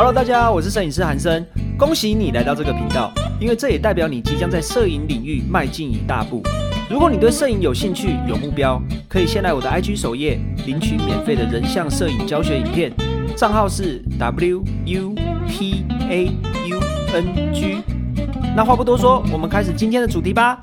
好了大家好，我是摄影师韩生，恭喜你来到这个频道，因为这也代表你即将在摄影领域迈进一大步。如果你对摄影有兴趣、有目标，可以先来我的 IG 首页领取免费的人像摄影教学影片，账号是 W U P A U N G。那话不多说，我们开始今天的主题吧。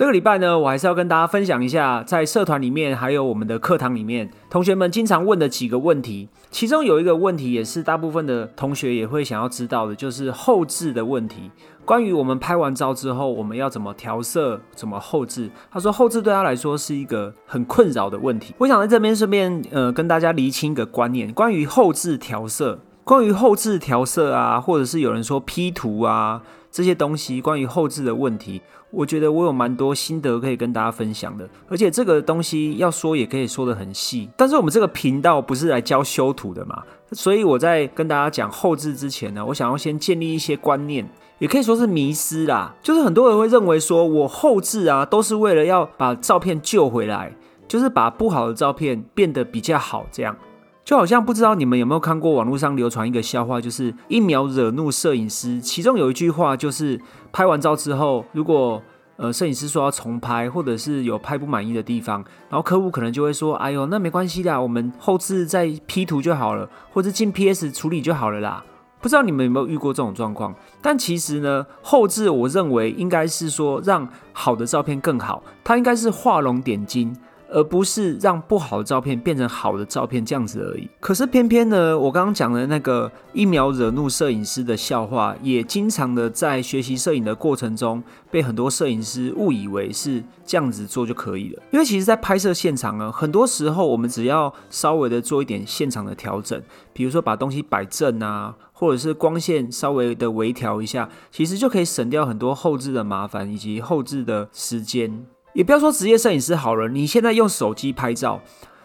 这个礼拜呢，我还是要跟大家分享一下，在社团里面还有我们的课堂里面，同学们经常问的几个问题。其中有一个问题，也是大部分的同学也会想要知道的，就是后置的问题。关于我们拍完照之后，我们要怎么调色、怎么后置？他说后置对他来说是一个很困扰的问题。我想在这边顺便呃跟大家厘清一个观念：关于后置调色，关于后置调色啊，或者是有人说 P 图啊。这些东西关于后置的问题，我觉得我有蛮多心得可以跟大家分享的。而且这个东西要说也可以说的很细，但是我们这个频道不是来教修图的嘛，所以我在跟大家讲后置之前呢，我想要先建立一些观念，也可以说是迷失啦。就是很多人会认为说我后置啊，都是为了要把照片救回来，就是把不好的照片变得比较好这样。就好像不知道你们有没有看过网络上流传一个笑话，就是一秒惹怒摄影师。其中有一句话就是拍完照之后，如果呃摄影师说要重拍，或者是有拍不满意的地方，然后客户可能就会说：“哎呦，那没关系的，我们后置再 P 图就好了，或者进 PS 处理就好了啦。”不知道你们有没有遇过这种状况？但其实呢，后置我认为应该是说让好的照片更好，它应该是画龙点睛。而不是让不好的照片变成好的照片这样子而已。可是偏偏呢，我刚刚讲的那个一秒惹怒摄影师的笑话，也经常的在学习摄影的过程中，被很多摄影师误以为是这样子做就可以了。因为其实，在拍摄现场呢，很多时候我们只要稍微的做一点现场的调整，比如说把东西摆正啊，或者是光线稍微的微调一下，其实就可以省掉很多后置的麻烦以及后置的时间。也不要说职业摄影师好了，你现在用手机拍照，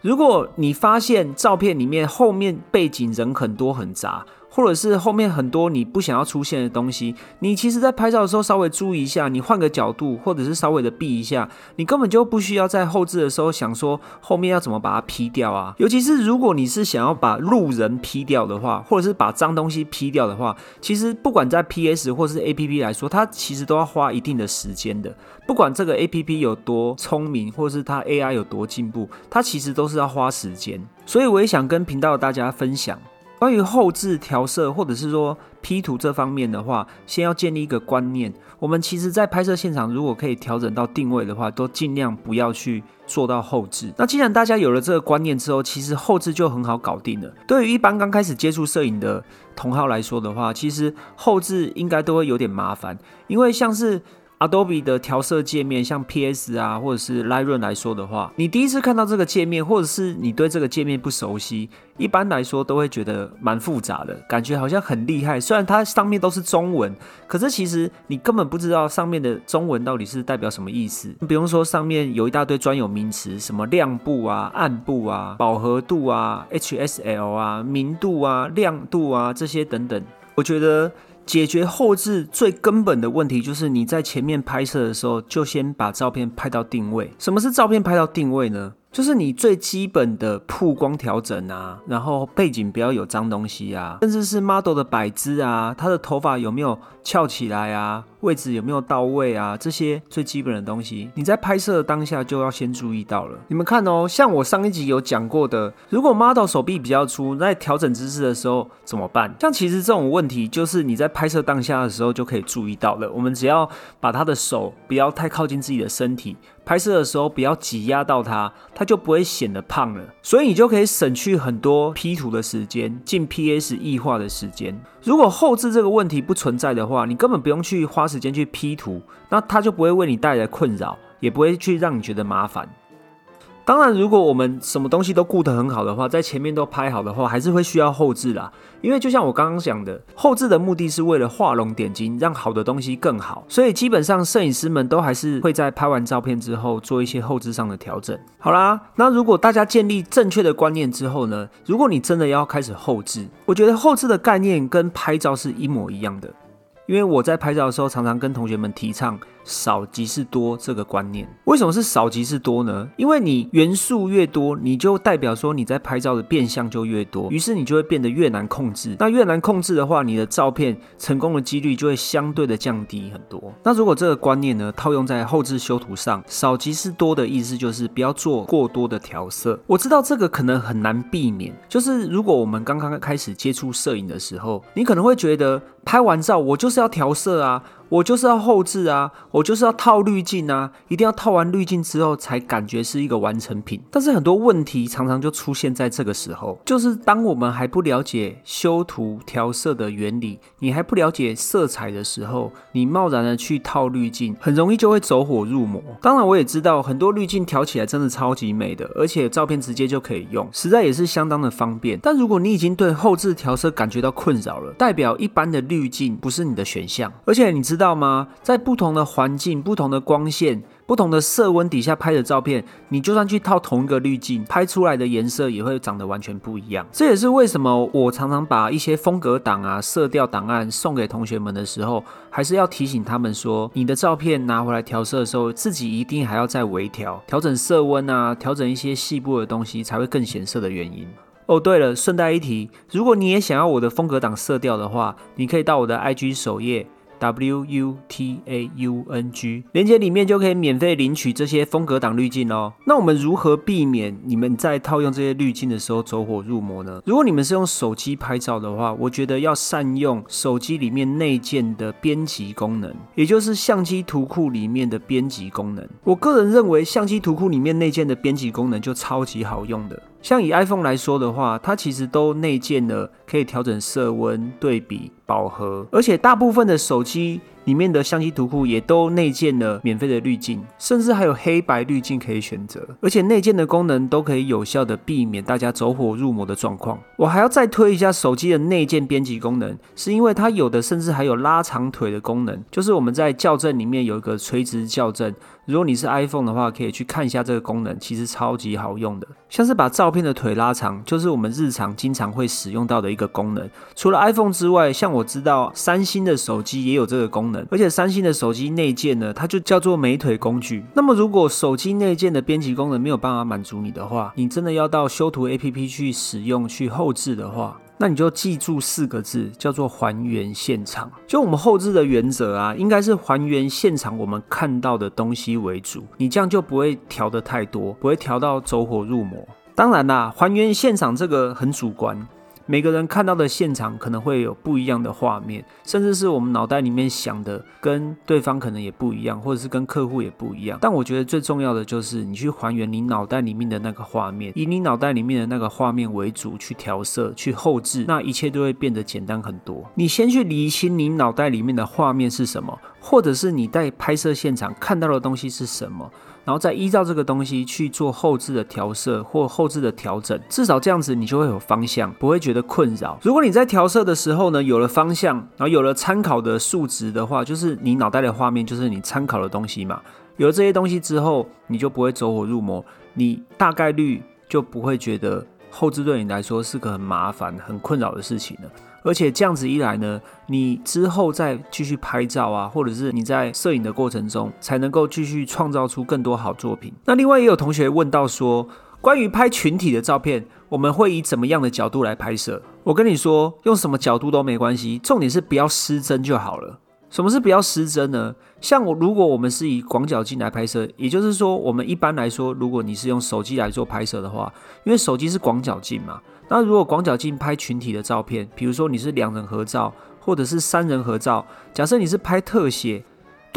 如果你发现照片里面后面背景人很多很杂。或者是后面很多你不想要出现的东西，你其实在拍照的时候稍微注意一下，你换个角度，或者是稍微的避一下，你根本就不需要在后置的时候想说后面要怎么把它 P 掉啊。尤其是如果你是想要把路人 P 掉的话，或者是把脏东西 P 掉的话，其实不管在 PS 或是 APP 来说，它其实都要花一定的时间的。不管这个 APP 有多聪明，或者是它 AI 有多进步，它其实都是要花时间。所以我也想跟频道的大家分享。关于后置调色或者是说 P 图这方面的话，先要建立一个观念。我们其实，在拍摄现场，如果可以调整到定位的话，都尽量不要去做到后置。那既然大家有了这个观念之后，其实后置就很好搞定了。对于一般刚开始接触摄影的同好来说的话，其实后置应该都会有点麻烦，因为像是。Adobe 的调色界面，像 PS 啊，或者是 Lightroom 来说的话，你第一次看到这个界面，或者是你对这个界面不熟悉，一般来说都会觉得蛮复杂的，感觉好像很厉害。虽然它上面都是中文，可是其实你根本不知道上面的中文到底是代表什么意思。比如说上面有一大堆专有名词，什么亮部啊、暗部啊、饱和度啊、HSL 啊、明度啊、亮度啊这些等等，我觉得。解决后置最根本的问题，就是你在前面拍摄的时候，就先把照片拍到定位。什么是照片拍到定位呢？就是你最基本的曝光调整啊，然后背景不要有脏东西啊，甚至是 model 的摆姿啊，他的头发有没有翘起来啊，位置有没有到位啊，这些最基本的东西，你在拍摄当下就要先注意到了。你们看哦，像我上一集有讲过的，如果 model 手臂比较粗，在调整姿势的时候怎么办？像其实这种问题，就是你在拍摄当下的时候就可以注意到了。我们只要把他的手不要太靠近自己的身体。拍摄的时候不要挤压到它，它就不会显得胖了，所以你就可以省去很多 P 图的时间，进 PS 异化的时间。如果后置这个问题不存在的话，你根本不用去花时间去 P 图，那它就不会为你带来困扰，也不会去让你觉得麻烦。当然，如果我们什么东西都顾得很好的话，在前面都拍好的话，还是会需要后置啦。因为就像我刚刚讲的，后置的目的是为了画龙点睛，让好的东西更好。所以基本上摄影师们都还是会在拍完照片之后做一些后置上的调整。好啦，那如果大家建立正确的观念之后呢，如果你真的要开始后置，我觉得后置的概念跟拍照是一模一样的。因为我在拍照的时候，常常跟同学们提倡少即是多这个观念。为什么是少即是多呢？因为你元素越多，你就代表说你在拍照的变相就越多，于是你就会变得越难控制。那越难控制的话，你的照片成功的几率就会相对的降低很多。那如果这个观念呢套用在后置修图上，少即是多的意思就是不要做过多的调色。我知道这个可能很难避免，就是如果我们刚刚开始接触摄影的时候，你可能会觉得。拍完照，我就是要调色啊，我就是要后置啊，我就是要套滤镜啊，一定要套完滤镜之后才感觉是一个完成品。但是很多问题常常就出现在这个时候，就是当我们还不了解修图调色的原理，你还不了解色彩的时候，你贸然的去套滤镜，很容易就会走火入魔。当然，我也知道很多滤镜调起来真的超级美的，而且照片直接就可以用，实在也是相当的方便。但如果你已经对后置调色感觉到困扰了，代表一般的滤镜不是你的选项，而且你知知道吗？在不同的环境、不同的光线、不同的色温底下拍的照片，你就算去套同一个滤镜，拍出来的颜色也会长得完全不一样。这也是为什么我常常把一些风格档啊、色调档案送给同学们的时候，还是要提醒他们说，你的照片拿回来调色的时候，自己一定还要再微调，调整色温啊，调整一些细部的东西，才会更显色的原因。哦，对了，顺带一提，如果你也想要我的风格档色调的话，你可以到我的 IG 首页。W U T A U N G，连接里面就可以免费领取这些风格档滤镜哦。那我们如何避免你们在套用这些滤镜的时候走火入魔呢？如果你们是用手机拍照的话，我觉得要善用手机里面内建的编辑功能，也就是相机图库里面的编辑功能。我个人认为，相机图库里面内建的编辑功能就超级好用的。像以 iPhone 来说的话，它其实都内建了可以调整色温、对比、饱和，而且大部分的手机。里面的相机图库也都内建了免费的滤镜，甚至还有黑白滤镜可以选择，而且内建的功能都可以有效的避免大家走火入魔的状况。我还要再推一下手机的内建编辑功能，是因为它有的甚至还有拉长腿的功能，就是我们在校正里面有一个垂直校正。如果你是 iPhone 的话，可以去看一下这个功能，其实超级好用的。像是把照片的腿拉长，就是我们日常经常会使用到的一个功能。除了 iPhone 之外，像我知道三星的手机也有这个功能。而且三星的手机内建呢，它就叫做美腿工具。那么如果手机内建的编辑功能没有办法满足你的话，你真的要到修图 APP 去使用去后置的话，那你就记住四个字，叫做还原现场。就我们后置的原则啊，应该是还原现场我们看到的东西为主，你这样就不会调的太多，不会调到走火入魔。当然啦，还原现场这个很主观。每个人看到的现场可能会有不一样的画面，甚至是我们脑袋里面想的跟对方可能也不一样，或者是跟客户也不一样。但我觉得最重要的就是你去还原你脑袋里面的那个画面，以你脑袋里面的那个画面为主去调色、去后置，那一切都会变得简单很多。你先去理清你脑袋里面的画面是什么，或者是你在拍摄现场看到的东西是什么。然后再依照这个东西去做后置的调色或后置的调整，至少这样子你就会有方向，不会觉得困扰。如果你在调色的时候呢，有了方向，然后有了参考的数值的话，就是你脑袋的画面就是你参考的东西嘛。有了这些东西之后，你就不会走火入魔，你大概率就不会觉得后置对你来说是个很麻烦、很困扰的事情了。而且这样子一来呢，你之后再继续拍照啊，或者是你在摄影的过程中，才能够继续创造出更多好作品。那另外也有同学问到说，关于拍群体的照片，我们会以怎么样的角度来拍摄？我跟你说，用什么角度都没关系，重点是不要失真就好了。什么是比较失真呢？像我，如果我们是以广角镜来拍摄，也就是说，我们一般来说，如果你是用手机来做拍摄的话，因为手机是广角镜嘛。那如果广角镜拍群体的照片，比如说你是两人合照，或者是三人合照，假设你是拍特写。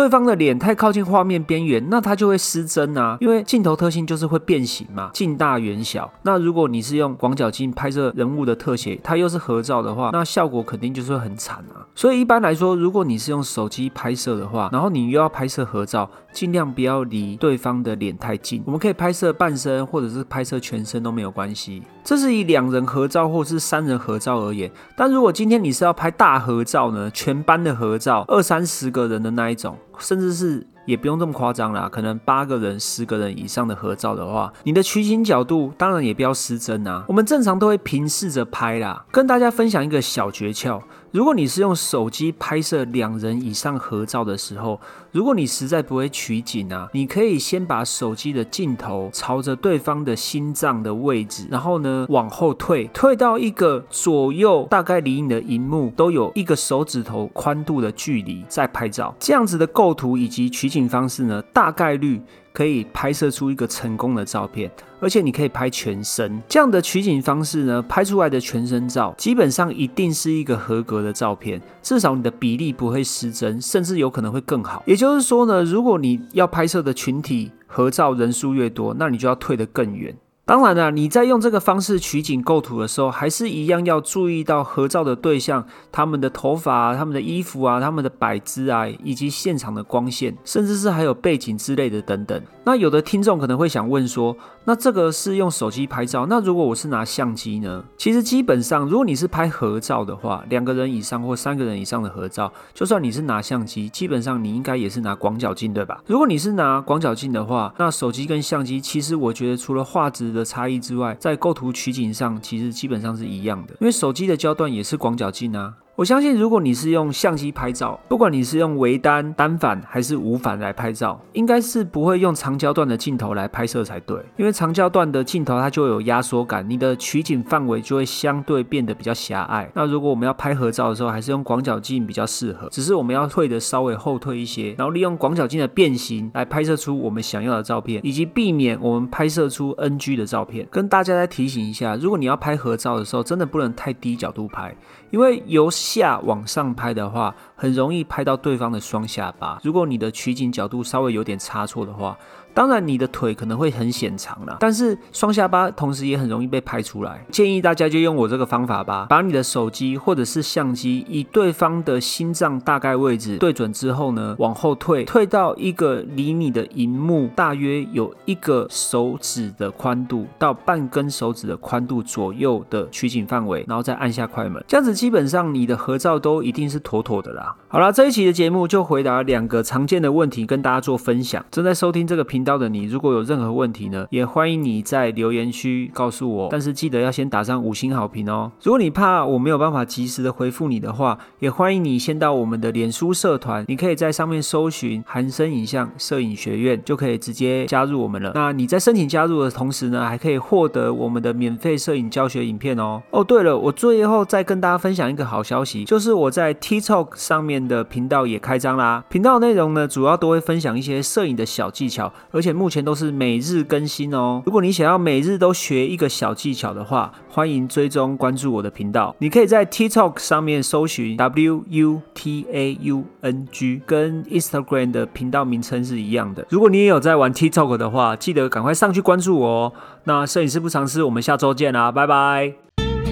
对方的脸太靠近画面边缘，那它就会失真啊，因为镜头特性就是会变形嘛，近大远小。那如果你是用广角镜拍摄人物的特写，它又是合照的话，那效果肯定就是会很惨啊。所以一般来说，如果你是用手机拍摄的话，然后你又要拍摄合照，尽量不要离对方的脸太近。我们可以拍摄半身或者是拍摄全身都没有关系。这是以两人合照或是三人合照而言。但如果今天你是要拍大合照呢，全班的合照，二三十个人的那一种。甚至是也不用这么夸张啦，可能八个人、十个人以上的合照的话，你的取景角度当然也不要失真啊。我们正常都会平视着拍啦。跟大家分享一个小诀窍。如果你是用手机拍摄两人以上合照的时候，如果你实在不会取景啊，你可以先把手机的镜头朝着对方的心脏的位置，然后呢往后退，退到一个左右大概离你的荧幕都有一个手指头宽度的距离再拍照。这样子的构图以及取景方式呢，大概率。可以拍摄出一个成功的照片，而且你可以拍全身。这样的取景方式呢，拍出来的全身照基本上一定是一个合格的照片，至少你的比例不会失真，甚至有可能会更好。也就是说呢，如果你要拍摄的群体合照人数越多，那你就要退得更远。当然了，你在用这个方式取景构图的时候，还是一样要注意到合照的对象他们的头发、他们的衣服啊、他们的摆姿啊，以及现场的光线，甚至是还有背景之类的等等。那有的听众可能会想问说，那这个是用手机拍照，那如果我是拿相机呢？其实基本上，如果你是拍合照的话，两个人以上或三个人以上的合照，就算你是拿相机，基本上你应该也是拿广角镜对吧？如果你是拿广角镜的话，那手机跟相机，其实我觉得除了画质的差异之外，在构图取景上，其实基本上是一样的，因为手机的焦段也是广角镜啊。我相信，如果你是用相机拍照，不管你是用微单、单反还是无反来拍照，应该是不会用长焦段的镜头来拍摄才对。因为长焦段的镜头它就有压缩感，你的取景范围就会相对变得比较狭隘。那如果我们要拍合照的时候，还是用广角镜比较适合，只是我们要退的稍微后退一些，然后利用广角镜的变形来拍摄出我们想要的照片，以及避免我们拍摄出 NG 的照片。跟大家再提醒一下，如果你要拍合照的时候，真的不能太低角度拍，因为由下往上拍的话，很容易拍到对方的双下巴。如果你的取景角度稍微有点差错的话，当然，你的腿可能会很显长啦，但是双下巴同时也很容易被拍出来。建议大家就用我这个方法吧，把你的手机或者是相机以对方的心脏大概位置对准之后呢，往后退，退到一个离你的荧幕大约有一个手指的宽度到半根手指的宽度左右的取景范围，然后再按下快门，这样子基本上你的合照都一定是妥妥的啦。好了，这一期的节目就回答两个常见的问题，跟大家做分享。正在收听这个频。到的你，如果有任何问题呢，也欢迎你在留言区告诉我。但是记得要先打上五星好评哦。如果你怕我没有办法及时的回复你的话，也欢迎你先到我们的脸书社团，你可以在上面搜寻韩生影像摄影学院，就可以直接加入我们了。那你在申请加入的同时呢，还可以获得我们的免费摄影教学影片哦。哦，对了，我最后再跟大家分享一个好消息，就是我在 TikTok 上面的频道也开张啦。频道内容呢，主要都会分享一些摄影的小技巧。而且目前都是每日更新哦。如果你想要每日都学一个小技巧的话，欢迎追踪关注我的频道。你可以在 TikTok 上面搜寻 W U T A U N G，跟 Instagram 的频道名称是一样的。如果你也有在玩 TikTok 的话，记得赶快上去关注我哦。那摄影师不尝试，我们下周见啦，拜拜。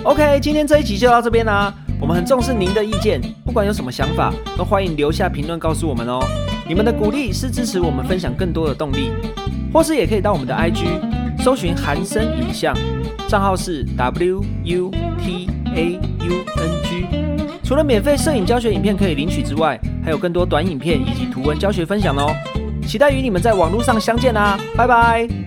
OK，今天这一集就到这边啦。我们很重视您的意见，不管有什么想法，都欢迎留下评论告诉我们哦。你们的鼓励是支持我们分享更多的动力，或是也可以到我们的 IG 搜寻韩生影像，账号是 W U T A U N G。除了免费摄影教学影片可以领取之外，还有更多短影片以及图文教学分享哦。期待与你们在网络上相见啦，拜拜。